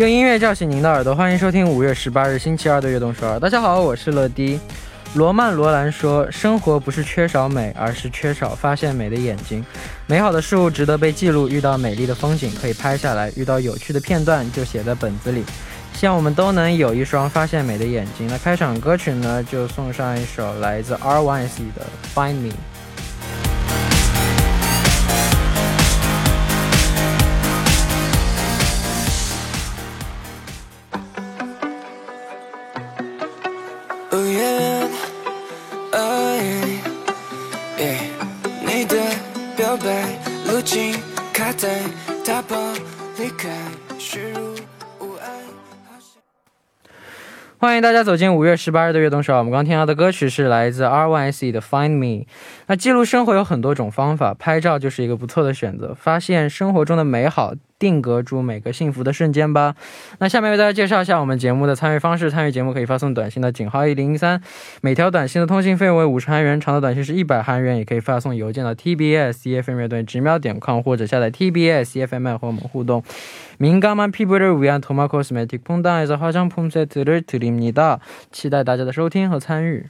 用音乐叫醒您的耳朵，欢迎收听五月十八日星期二的悦动首尔。大家好，我是乐迪。罗曼·罗兰说：“生活不是缺少美，而是缺少发现美的眼睛。美好的事物值得被记录，遇到美丽的风景可以拍下来，遇到有趣的片段就写在本子里。希望我们都能有一双发现美的眼睛。”那开场歌曲呢，就送上一首来自 R.Y.C 的《Find Me》。欢迎大家走进五月十八日的悦动首尔。我们刚听到的歌曲是来自 R.Y.C 的《Find Me》。那记录生活有很多种方法，拍照就是一个不错的选择，发现生活中的美好。定格住每个幸福的瞬间吧。那下面为大家介绍一下我们节目的参与方式。参与节目可以发送短信的井号一零一三，每条短信的通信费为五十韩元，长的短信是一百韩元。也可以发送邮件到 tbs cfm 乐队直瞄点 com 或者下载 tbs cfm 和我们互动。민감한피부를위한토마코스메틱퐁당에서화장품세트를드립니다期待大家的收听和参与。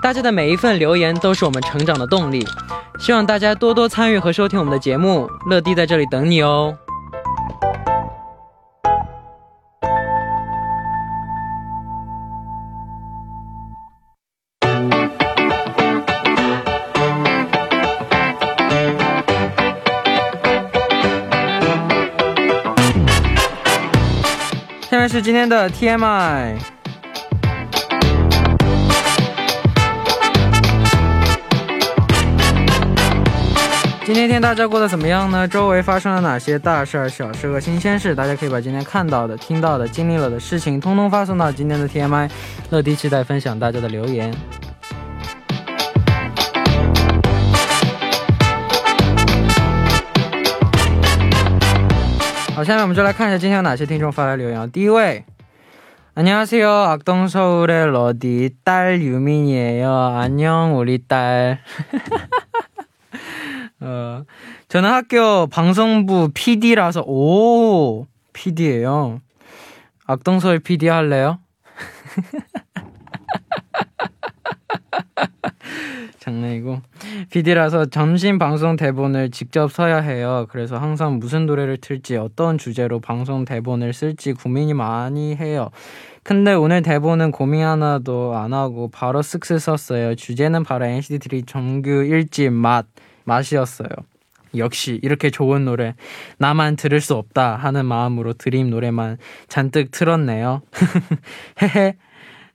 大家的每一份留言都是我们成长的动力。希望大家多多参与和收听我们的节目，乐迪在这里等你哦。下面是今天的 TMI。今天天大家过得怎么样呢？周围发生了哪些大事儿、小事和新鲜事？大家可以把今天看到的、听到的、经历了的事情，通通发送到今天的 TMI。乐迪期待分享大家的留言。好，下面我们就来看一下今天有哪些听众发来留言。第一位，안녕하세요악동서울의러디딸유민이에요안녕우리딸 어, 저는 학교 방송부 PD라서, 오, PD예요 악동서울 PD 할래요? 장난이고. PD라서 점심 방송 대본을 직접 써야 해요. 그래서 항상 무슨 노래를 틀지 어떤 주제로 방송 대본을 쓸지 고민이 많이 해요. 근데 오늘 대본은 고민 하나도 안 하고 바로 쓱쓱 썼어요. 주제는 바로 NCT 드림 정규 1집 맛. 맛이었어요. 역시 이렇게 좋은 노래 나만 들을 수 없다 하는 마음으로 드림 노래만 잔뜩 틀었네요. 헤헤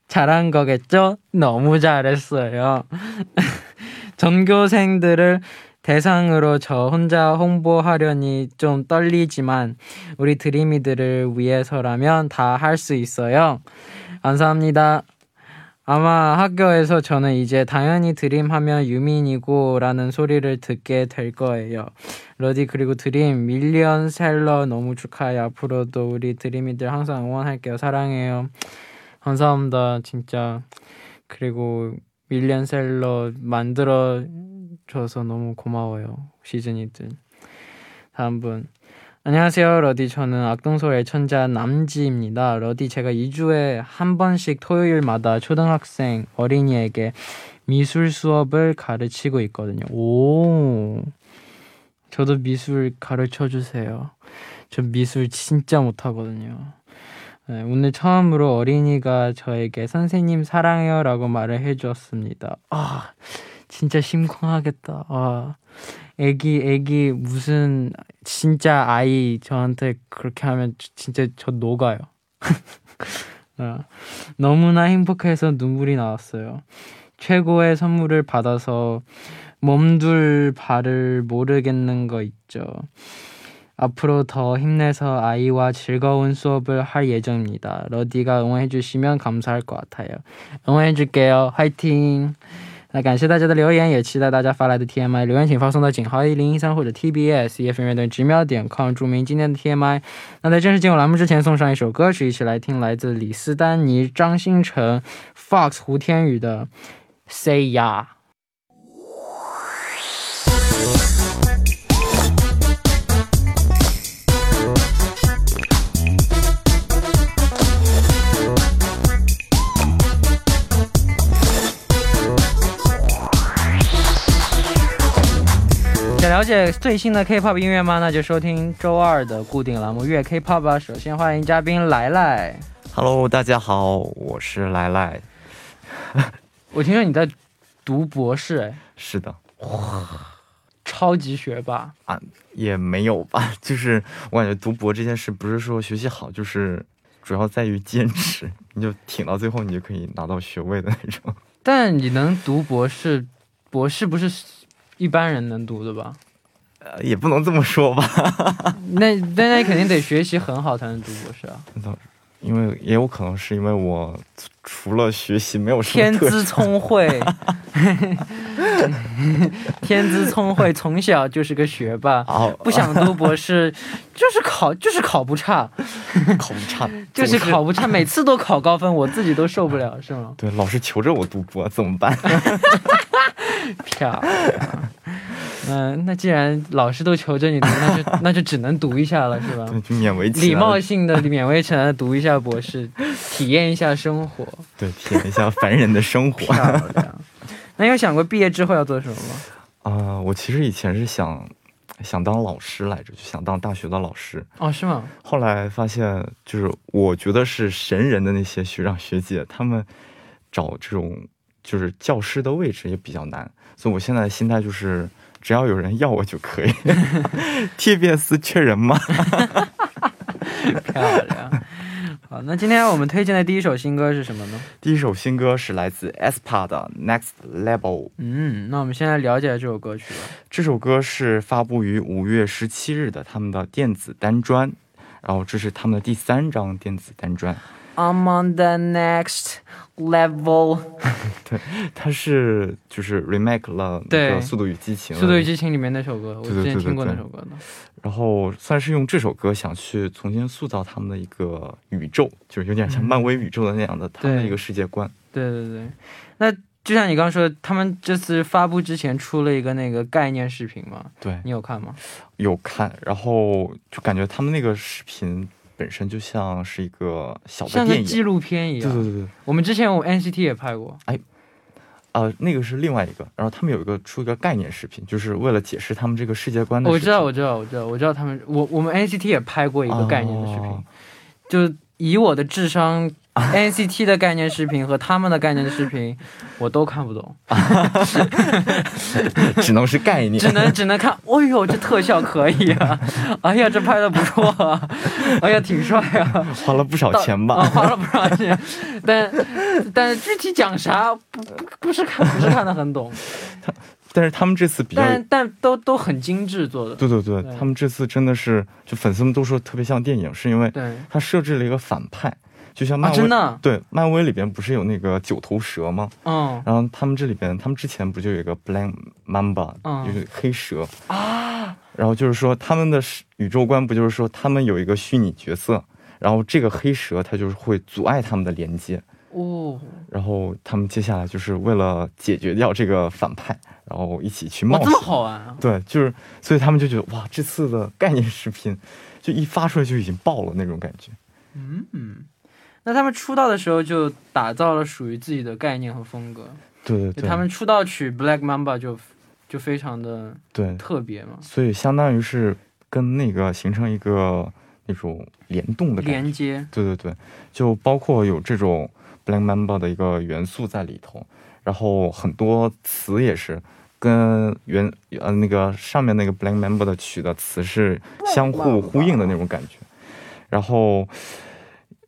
잘한 거겠죠? 너무 잘했어요. 전교생들을 대상으로 저 혼자 홍보하려니 좀 떨리지만 우리 드림이들을 위해서라면 다 할 수 있어요. 감사합니다. 아마 학교에서 저는 이제 당연히 드림 하면 유민이고 라는 소리를 듣게 될 거예요. 러디 그리고 드림 밀리언 셀러 너무 축하해. 앞으로도 우리 드림이들 항상 응원할게요. 사랑해요. 감사합니다. 진짜. 그리고 밀리언 셀러 만들어 줘서 너무 고마워요. 시즌이들. 다음 분. 안녕하세요, 러디. 저는 악동소 애천자 남지입니다. 러디, 제가 2주에 한 번씩 토요일마다 초등학생 어린이에게 미술 수업을 가르치고 있거든요. 오. 저도 미술 가르쳐 주세요. 저 미술 진짜 못하거든요. 네, 오늘 처음으로 어린이가 저에게 선생님 사랑해요 라고 말을 해주었습니다. 아, 진짜 심쿵하겠다. 아. 애기 애기 무슨 진짜 아이 저한테 그렇게 하면 진짜 저 녹아요. 어, 너무나 행복해서 눈물이 나왔어요. 최고의 선물을 받아서 몸둘 바를 모르겠는 거 있죠. 앞으로 더 힘내서 아이와 즐거운 수업을 할 예정입니다. 러디가 응원해주시면 감사할 것 같아요. 응원해줄게요. 화이팅! 那感谢大家的留言，也期待大家发来的 TMI 留言，请发送到井号一零一三或者 TBS EF 音乐等直秒点 com，注明今天的 TMI。那在正式进入栏目之前，送上一首歌曲，一起来听来自李斯丹妮、张新成、Fox 胡天宇的 Say Ya。了解最新的 K-pop 音乐吗？那就收听周二的固定栏目《月 K-pop》吧。首先欢迎嘉宾来来。Hello，大家好，我是来来。我听说你在读博士，哎，是的，哇超级学霸啊。也没有吧，就是我感觉读博这件事不是说学习好，就是主要在于坚持，你就挺到最后，你就可以拿到学位的那种。但你能读博士，博士不是一般人能读的吧？呃，也不能这么说吧，那那那肯定得学习很好才能读博士啊！因为也有可能是因为我除了学习没有什么天资聪慧，天资聪慧，从小就是个学霸。哦，不想读博士，就是考就是考不差，考不差，就是考不差，每次都考高分，我自己都受不了，是吗？对，老师求着我读博，怎么办？漂亮。嗯，那既然老师都求着你读，那就 那就只能读一下了，是吧？对，就勉为其难。礼貌性的勉为其难的读一下博士，体验一下生活，对，体验一下凡人的生活。漂亮。那有想过毕业之后要做什么吗？啊、我其实以前是想想当老师来着，就想当大学的老师。哦，是吗？后来发现，就是我觉得是神人的那些学长学姐，他们找这种就是教师的位置也比较难，所以我现在的心态就是，只要有人要我就可以。TBS 缺人吗？漂亮。好，那今天我们推荐的第一首新歌是什么呢？第一首新歌是来自 aespa 的《Next Level》，嗯，那我们先来了解这首歌曲吧。这首歌是发布于五月十七日的他们的电子单专，然后这是他们的第三张电子单专。I'm on the next level，对它是就是 remake 了那个《速度与激情》《速度与激情》里面那首歌，我之前听过那首歌的。然后算是用这首歌想去重新塑造他们的一个宇宙，就是有点像漫威宇宙的那样的、他们的一个世界观。对对对，那就像你刚刚说的，他们这次发布之前出了一个那个概念视频嘛，对，你有看吗？有看，然后就感觉他们那个视频本身就像是一个小的电影。纪录片一样。对对对对，我们之前我 NCT 也拍过，哎呃，那个是另外一个，然后他们有一个出一个概念视频，就是为了解释他们这个世界观的。我知道，我知道，我知道，我知道他们，我我们 NCT 也拍过一个概念的视频，哦就以我的智商 NCT 的概念视频和他们的概念视频，我都看不懂，只能是概念，只能只能看，哎呦，这特效可以啊，哎呀，这拍的不错啊，哎呀，挺帅啊，花了不少钱啊，吧？花了不少钱，但但具体讲啥不不不是看不是看得很懂，但是他们这次比较，但但都都很精致做的，对对对，对他们这次真的是，就粉丝们都说特别像电影，是因为他设置了一个反派，就像漫啊，威，真的，对，漫威里边不是有那个九头蛇吗？嗯然后他们这里边，他们之前不就有一个 Black Mamba，、嗯就是黑蛇，啊，然后就是说他们的宇宙观不就是说他们有一个虚拟角色，然后这个黑蛇它就是会阻碍他们的连接，哦，然后他们接下来就是为了解决掉这个反派，然后一起去，冒险这么。好玩啊！对，就是所以他们就觉得哇，这次的概念视频就一发出来就已经爆了那种感觉。嗯，那他们出道的时候就打造了属于自己的概念和风格，对对对，他们出道曲《Black Mamba 就》就非常的对，特别嘛，所以相当于是跟那个形成一个那种联动的。连接，对对对，就包括有这种 Black Mamba 的一个元素在里头，然后很多词也是跟原呃那个上面那个 Black Mamba 的曲的词是相互呼应的那种感觉，然后。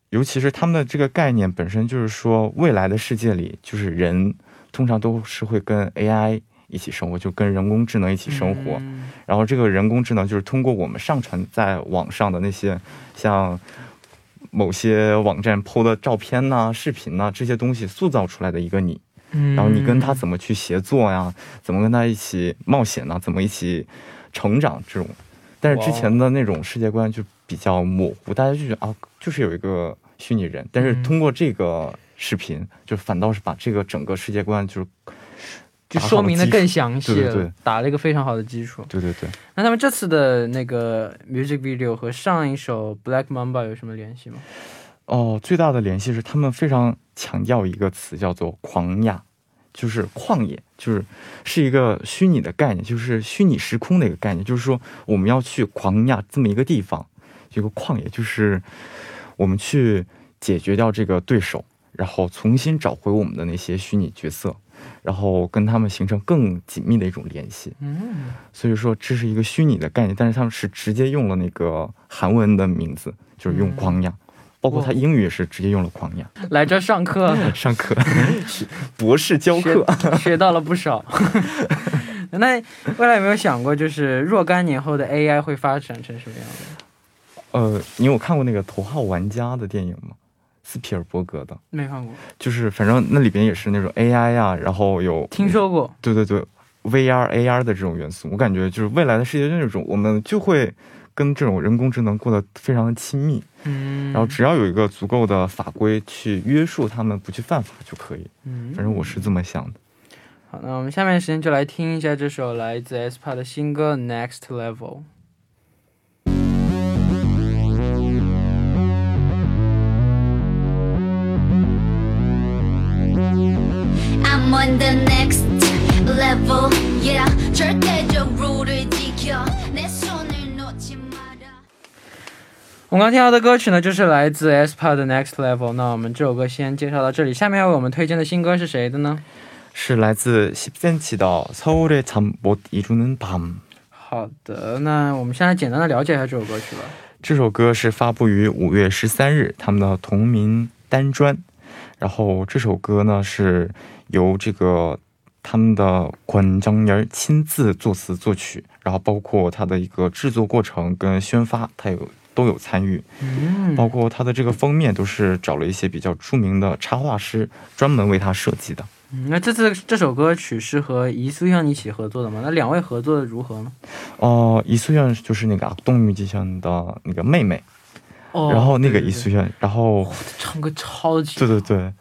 尤其是他们的这个概念本身就是说，未来的世界里，就是人通常都是会跟 AI 一起生活，就跟人工智能一起生活。嗯然后这个人工智能就是通过我们上传在网上的那些像某些网站 PO 的照片呐、视频呐、这些东西塑造出来的一个你。嗯然后你跟他怎么去协作呀？怎么跟他一起冒险呢？怎么一起成长这种？但是之前的那种世界观就比较模糊，大家就觉得啊，就是有一个虚拟人。但是嗯通过这个视频，就反倒是把这个整个世界观就是就说明的更详细了，对对对打了一个非常好的基础。对对对。那他们这次的那个 music video 和上一首 Black Mamba 有什么联系吗？哦，最大的联系是他们非常强调一个词叫做“狂亚”，就是旷野，就是是一个虚拟的概念，就是虚拟时空的一个概念。就是说，我们要去狂亚这么一个地方，一个旷野，就是我们去解决掉这个对手，然后重新找回我们的那些虚拟角色，然后跟他们形成更紧密的一种联系。嗯，所以说，这是一个虚拟的概念，但是他们是直接用了那个韩文的名字，就是用“狂亚”，包括他英语也是直接用了“狂亚”。来这上课 上课，博士教课。学 学到了不少。那未来有没有想过，就是若干年后的 AI 会发展成什么样的？呃，你有看过那个《头号玩家》的电影吗？斯皮尔伯格的，没看过，就是反正那里边也是那种 AI 呀、然后有听，说过。对对对，VR、AR 的这种元素，我感觉就是未来的世界就那种，我们就会跟这种人工智能过得非常的亲密，嗯，然后只要有一个足够的法规去约束他们不去犯法就可以。嗯反正我是这么想的。好，那我们下面时间就来听一下这首来自 aespa 的新歌《Next Level》。I'm on the next level, yeah. 절대적으로를 지켜 내 손을 놓지 마라. 我们刚听到的歌曲呢，就是来自 aespa 的《Next Level》。那我们这首歌先介绍到这里，下面要为我们推荐的新歌是谁的呢？是来自 10cm 的《서울의잠못이루는 밤》。好的，那我们现在简单的了解一下这首歌曲吧。这首歌是发布于五月十三日他们的同名单专， 然后这首歌呢，是由这个他们的管张年亲自作词作曲，然后包括他的一个制作过程跟宣发，他有都有参与。包括他的这个封面都是找了一些比较著名的插画师，专门为他设计的。那这次这首歌曲是和一束样一起合作的吗？那两位合作的如何呢？哦，一束样就是那个啊，冬玉吉祥的那个妹妹。然后那个易塑炫，然后唱歌超级对对对，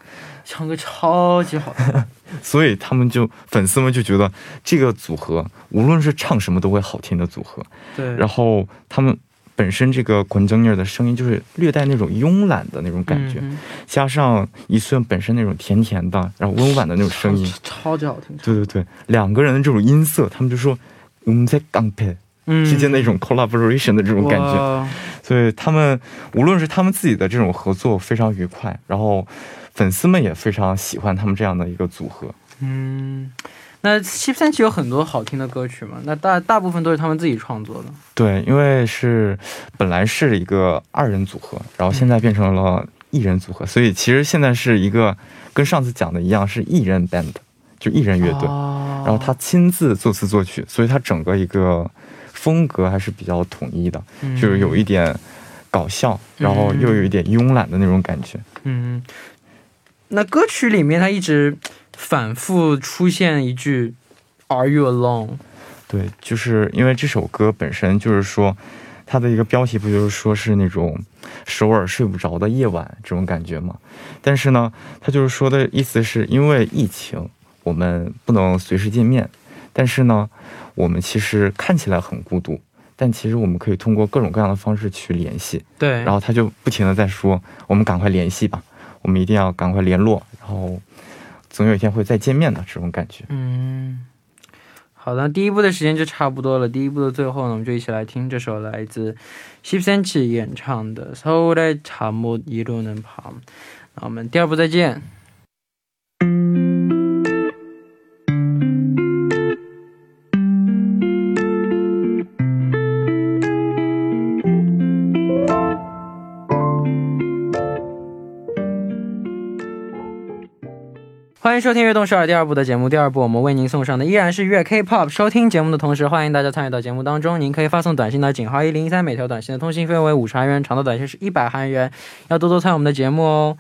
唱歌超级好，所以他们就粉丝们就觉得这个组合无论是唱什么都会好听的组合。对，然后他们本身这个关正妮的声音就是略带那种慵懒的那种感觉，加上易塑炫本身那种甜甜的然后温婉的那种声音，超级好听。对对对，两个人的这种音色，他们就说我们在搭配，之间那种 collaboration 的这种感觉。哇所以他们无论是他们自己的这种合作非常愉快，然后粉丝们也非常喜欢他们这样的一个组合。嗯，那七三七有很多好听的歌曲嘛？那大大部分都是他们自己创作的。对，因为是本来是一个二人组合，然后现在变成了一人组合，所以其实现在是一个跟上次讲的一样，是一人 band，就一人乐队。哦然后他亲自作词作曲，所以他整个一个风格还是比较统一的，嗯就是有一点搞笑，然后又有一点慵懒的那种感觉。嗯，那歌曲里面他一直反复出现一句 “Are you alone？” 对，就是因为这首歌本身就是说，它的一个标题不就是说是那种首尔睡不着的夜晚这种感觉吗？但是呢，他就是说的意思是因为疫情，我们不能随时见面，但是呢，我们其实看起来很孤独，但其实我们可以通过各种各样的方式去联系。对，然后他就不停的在说，我们赶快联系吧，我们一定要赶快联络，然后总有一天会再见面的这种感觉。嗯，好的，第一部的时间就差不多了。第一部的最后呢，我们就一起来听这首来自 10 cm 演唱的《서울의잠못이루는 밤》。那我们第二部再见。 欢迎收听《悦动首尔》第二部的节目。第二部我们为您送上的依然是粤 K-pop。收听节目的同时，欢迎大家参与到节目当中。您可以发送短信到井号一零一三，每条短信的通信费为五十韩元，长的短信是一百韩元。要多多参与我们的节目哦。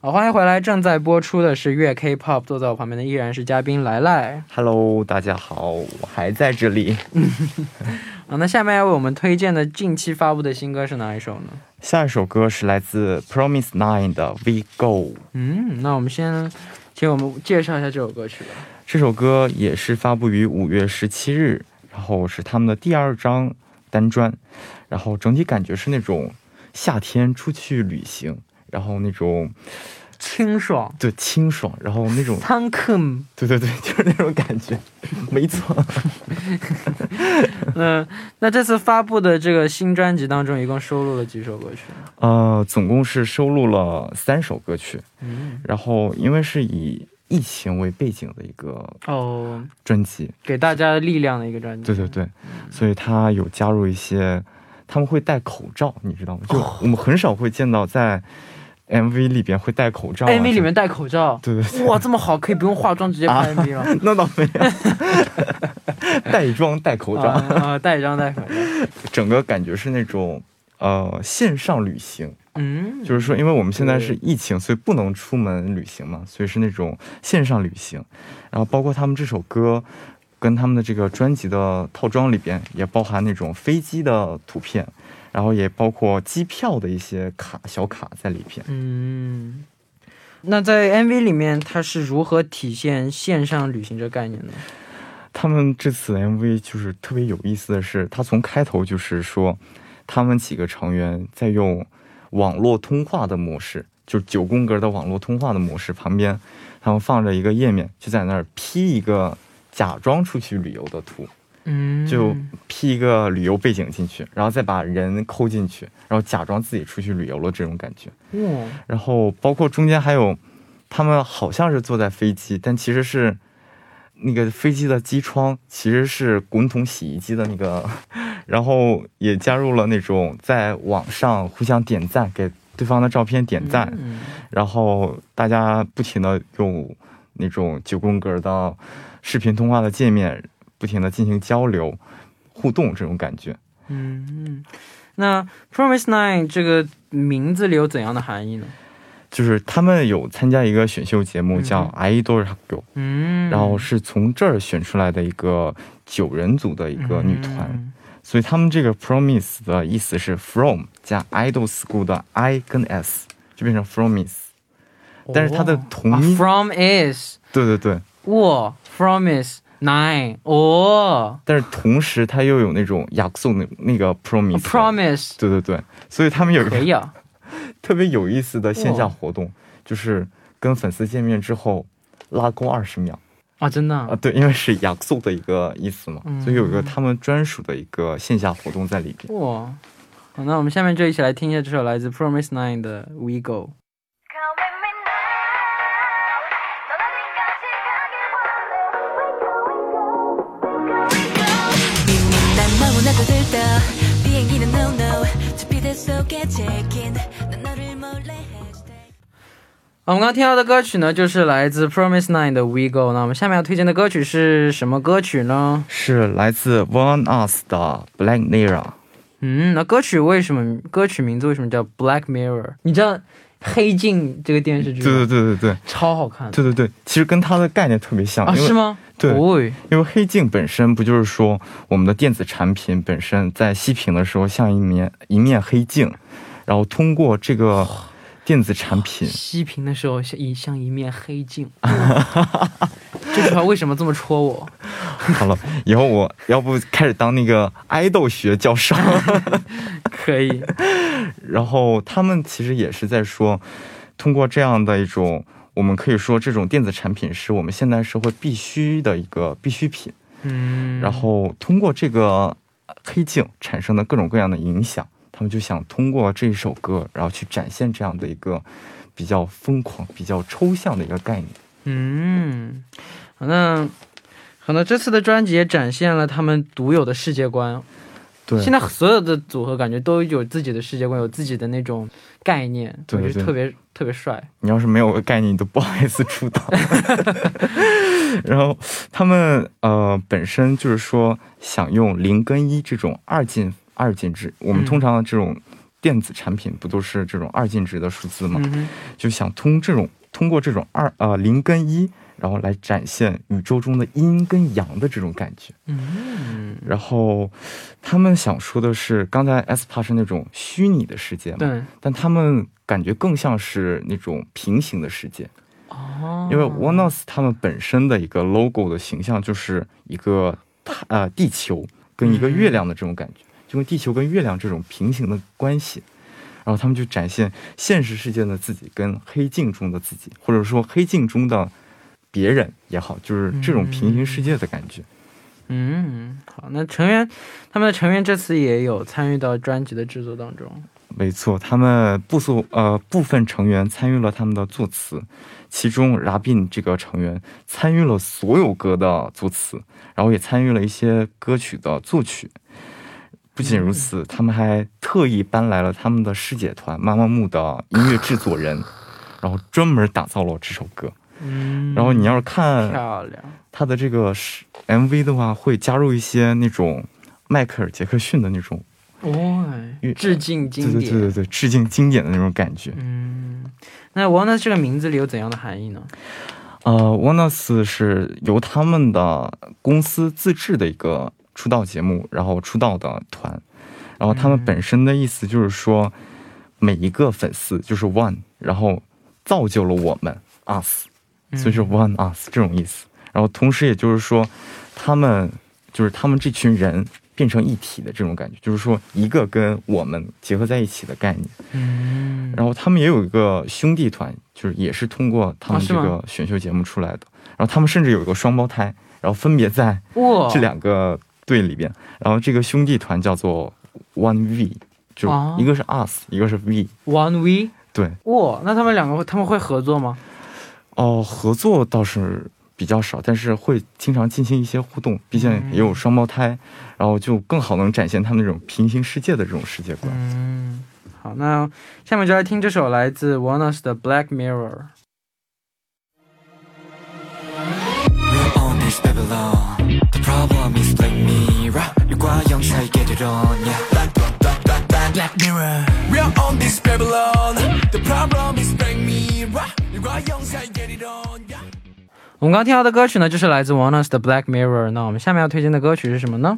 好，欢迎回来，正在播出的是粤 K-pop。坐在我旁边的依然是嘉宾来来。Hello，大家好，我还在这里。啊，那下面要为我们推荐的近期发布的新歌是哪一首呢？下一首歌是来自 Promise Nine 的《We Go》。嗯，那我们先给我们介绍一下这首歌曲吧。这首歌也是发布于五月十七日，然后是他们的第二张单专，然后整体感觉是那种夏天出去旅行，然后那种清爽。对清爽，然后那种对对对，就是那种感觉，没错。嗯，那这次发布的这个新专辑当中，一共收录了几首歌曲？呃，总共是收录了三首歌曲，嗯，然后因为是以疫情为背景的一个哦，专辑，给大家力量的一个专辑。对对对，所以他有加入一些，他们会戴口罩，你知道吗？就我们很少会见到在 MV 里边会戴口罩、啊。，MV 里面戴口罩。对对对，哇，这么好，可以不用化妆直接拍 MV 了。那倒没有，带妆戴口罩，啊带妆戴口罩。整个感觉是那种呃线上旅行，嗯，就是说，因为我们现在是疫情，所以不能出门旅行嘛，所以是那种线上旅行。然后包括他们这首歌，跟他们的这个专辑的套装里边也包含那种飞机的图片，然后也包括机票的一些卡小卡在里边。嗯，那在 MV 里面，它是如何体现线上旅行这个概念呢？他们这次 MV 就是特别有意思的是，他从开头就是说，他们几个成员在用网络通话的模式，就是九宫格的网络通话的模式，旁边他们放着一个页面，就在那儿 P 一个假装出去旅游的图，嗯，就 P 一个旅游背景进去，然后再把人抠进去，然后假装自己出去旅游了这种感觉。哇，然后包括中间还有，他们好像是坐在飞机，但其实是那个飞机的机窗其实是滚筒洗衣机的那个，然后也加入了那种在网上互相点赞，给对方的照片点赞，嗯。然后大家不停的用那种九宫格的视频通话的界面，不停的进行交流互动这种感觉。嗯嗯，那 Promise Nine 这个名字里有怎样的含义呢？就是他们有参加一个选秀节目叫嗯《idol 학교》，嗯，然后是从这儿选出来的一个九人组的一个女团，嗯。所以他们这个 Promise 的意思是 From 加 Idol School 的 I 跟 S 就变成 Promise，但是它的同 from is 对对对。我 from is nine 哦。但是同时它又有那种雅克颂的那个 promise promise 对对对。所以他们有一个 特别有意思的线下活动就是跟粉丝见面之后拉弓二十秒啊真的啊。对因为是雅克颂的一个意思嘛所以有一个他们专属的一个线下活动在里边。哇。那我们下面就一起来听一下这首来自 promise nine 的 we go 我们刚刚听到的歌曲呢，就是来自 Promise Nine 的 We Go。那我们下面要推荐的歌曲是什么歌曲呢？是来自 One Us 的 Black Mirror。嗯，那歌曲为什么歌曲名字为什么叫 Black Mirror？你知道《黑镜》这个电视剧吗？对对对对对超好看。对对对，其实跟它的概念特别像，啊，是吗？对哦因为黑镜本身不就是说我们的电子产品本身在熄屏的时候像一面一面黑镜，然后通过这个电子产品，熄屏的时候像一像一面黑镜。这句话为什么这么戳我？好了，以后我 要不开始当那个爱豆学教授。可以，然后他们其实也是在说，通过这样的一种，我们可以说这种电子产品是我们现代社会必须的一个必需品。嗯，然后通过这个黑镜产生的各种各样的影响，他们就想通过这一首歌，然后去展现这样的一个比较疯狂、比较抽象的一个概念。嗯，好，那可能这次的专辑也展现了他们独有的世界观。对，现在所有的组合感觉都有自己的世界观，有自己的那种概念，对对我觉得特别特别帅。你要是没有个概念，你都不好意思出道。然后他们呃本身就是说想用零跟一这种二进二进制，我们嗯。通常这种电子产品不都是这种二进制的数字吗？嗯，就想通这种通过这种二呃零跟一，然后来展现宇宙中的阴跟阳的这种感觉。嗯，然后他们想说的是，刚才 S p a 是那种虚拟的世界嘛，对，但他们感觉更像是那种平行的世界。哦，因为 OneUs 他们本身的一个 logo 的形象就是一个太呃地球跟一个月亮的这种感觉，就跟地球跟月亮这种平行的关系。然后他们就展现现实世界的自己跟黑镜中的自己，或者说黑镜中的别人也好，就是这种平行世界的感觉。嗯，好，那成员他们的成员这次也有参与到专辑的制作当中。没错，他们部分呃部分成员参与了他们的作词，其中 Rabin 这个成员参与了所有歌的作词，然后也参与了一些歌曲的作曲。不仅如此，他们还特意搬来了他们的师姐团妈妈木的音乐制作人，然后专门打造了这首歌。嗯，然后你要是看漂亮，他的这个是 MV 的话，会加入一些那种迈克尔·杰克逊的那种，哦乐，致敬经典。对对对对对，致敬经典的那种感觉。嗯，那 One 这个名字里有怎样的含义呢？呃，OneUs 是由他们的公司自制的一个出道节目，然后出道的团，然后他们本身的意思就是说，每一个粉丝就是 One，然后造就了我们 Us，所以就是 One Us 这种意思。然后同时也就是说，他们就是他们这群人变成一体的这种感觉，就是说一个跟我们结合在一起的概念。嗯，然后他们也有一个兄弟团，就是也是通过他们这个选秀节目出来的。然后他们甚至有一个双胞胎，然后分别在，这两个队里边。然后这个兄弟团叫做 One V，就哦一个是 Us，一个是 V。One V，对，哇，那他们两个会他们会合作吗？哦，合作倒是比较少，但是会经常进行一些互动，毕竟也有双胞胎，然后就更好能展现他们那种平行世界的这种世界观。嗯，好，那下面就来听这首来自 One Us 的《Black Mirror》。과 영사의 게드론이야 Black Mirror We're on this Babylon The problem is Black Mirror 일과 영사의 게드론이야 我们刚刚听到的歌曲呢，就是来自 One Us 的《Black Mirror》。那我们下面要推荐的歌曲是什么呢？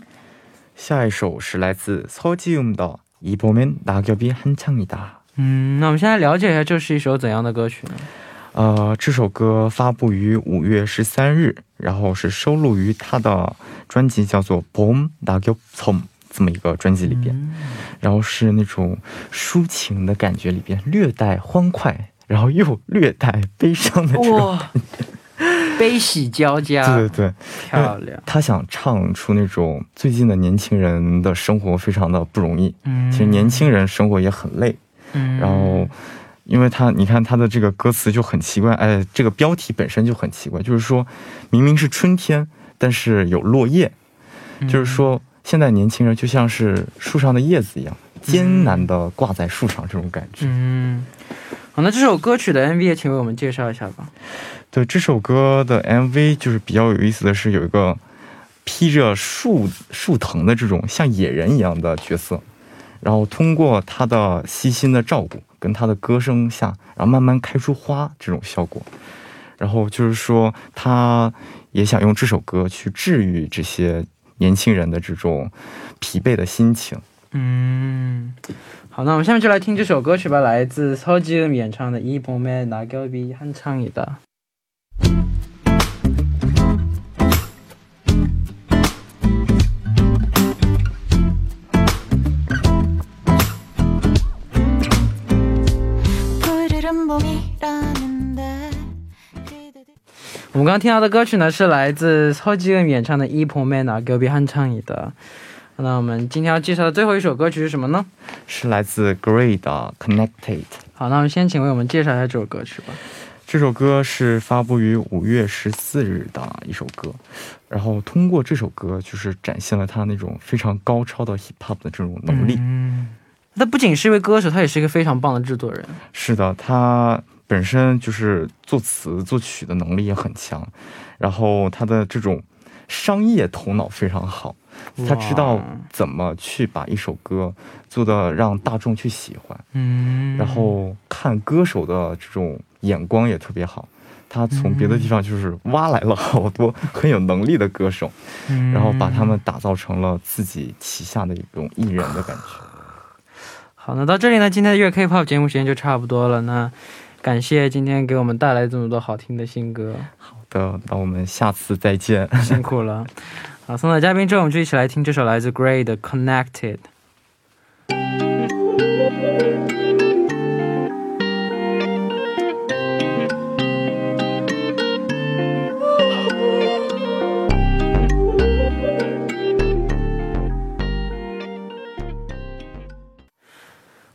下一首是来自서지음的《이봄엔낙엽이한창이다》。嗯，那我们现在了解一下，这是一首怎样的歌曲呢？ 呃，这首歌发布于五月十三日，然后是收录于他的专辑，叫做《Boom》那个《Boom》这么一个专辑里边，然后是那种抒情的感觉里边，略带欢快，然后又略带悲伤的这种，悲喜交加。对对。对，漂亮。他想唱出那种最近的年轻人的生活非常的不容易，嗯，其实年轻人生活也很累，嗯，然后。因为他，你看他的这个歌词就很奇怪，哎，这个标题本身就很奇怪，就是说明明是春天，但是有落叶，就是说现在年轻人就像是树上的叶子一样，艰难的挂在树上这种感觉。嗯，好，那这首歌曲的 MV 也请为我们介绍一下吧。对这首歌的 MV 就是比较有意思的是有一个披着树树藤的这种像野人一样的角色，然后通过他的细心的照顾跟他的歌声下，然后慢慢开出花这种效果。然后就是说，他也想用这首歌去治愈这些年轻人的这种疲惫的心情。嗯，好，那我们下面就来听这首歌曲吧，来自서지음演唱的《이봄에낙엽이한창이다》。 我们刚刚听到的歌曲呢是来自超级演唱的一鹏 manager 给我们唱的。那我们今天要介绍的最后一首歌曲是什么呢？是来自 gray 的 connected 好那我们先请为我们介绍一下这首歌曲吧。这首歌是发布于五月十四日的一首歌。然后通过这首歌就是展现了他那种非常高超的 hiphop 的这种能力。嗯他不仅是一位歌手他也是一个非常棒的制作人。是的他本身就是作词作曲的能力也很强，然后他的这种商业头脑非常好，他知道怎么去把一首歌做的让大众去喜欢，嗯，然后看歌手的这种眼光也特别好。他从别的地方就是挖来了好多很有能力的歌手，嗯，然后把他们打造成了自己旗下的一种艺人的感觉。好，那到这里呢，今天的粤 K-pop 节目时间就差不多了。那感谢今天给我们带来这么多好听的新歌，好的，那我们下次再见。辛苦了。好，送走嘉宾之后，我们就一起来听这首来自 Gray 的《Connected》。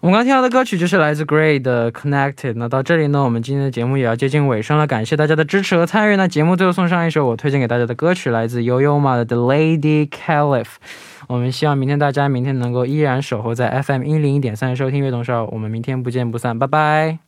我们刚听到的歌曲就是来自 Gray 的《Connected》。那到这里呢，我们今天的节目也要接近尾声了，感谢大家的支持和参与。那节目最后送上一首我推荐给大家的歌曲，来自悠悠马的《The Lady Caliph》。我们希望明天大家明天能够依然守候在 FM 一零一点三收听悦动少，我们明天不见不散，拜拜。